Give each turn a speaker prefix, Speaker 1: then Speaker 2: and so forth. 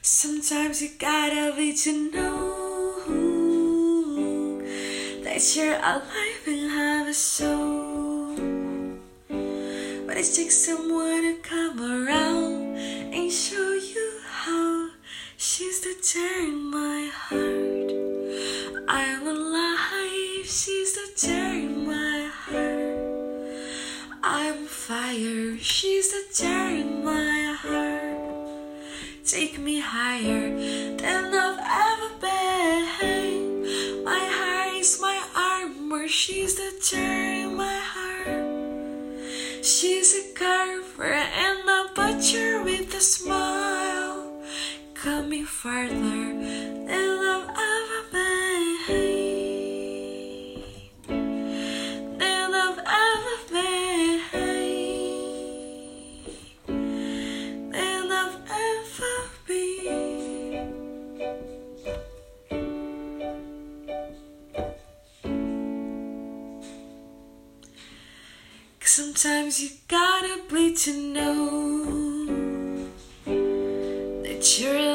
Speaker 1: Sometimes you gotta be to know that you're alive and have a soul. But it takes someone to come around and show you how. She's the tear in my heart. I'm alive, she's the tear in my heart. I'm fire, she's the tear in my heart. Take me higher than I've ever been. My heart is my armor, she's the tear in my heart. She's a carver and a butcher with a smile. Coming farther Sometimes you gotta bleed to know that you're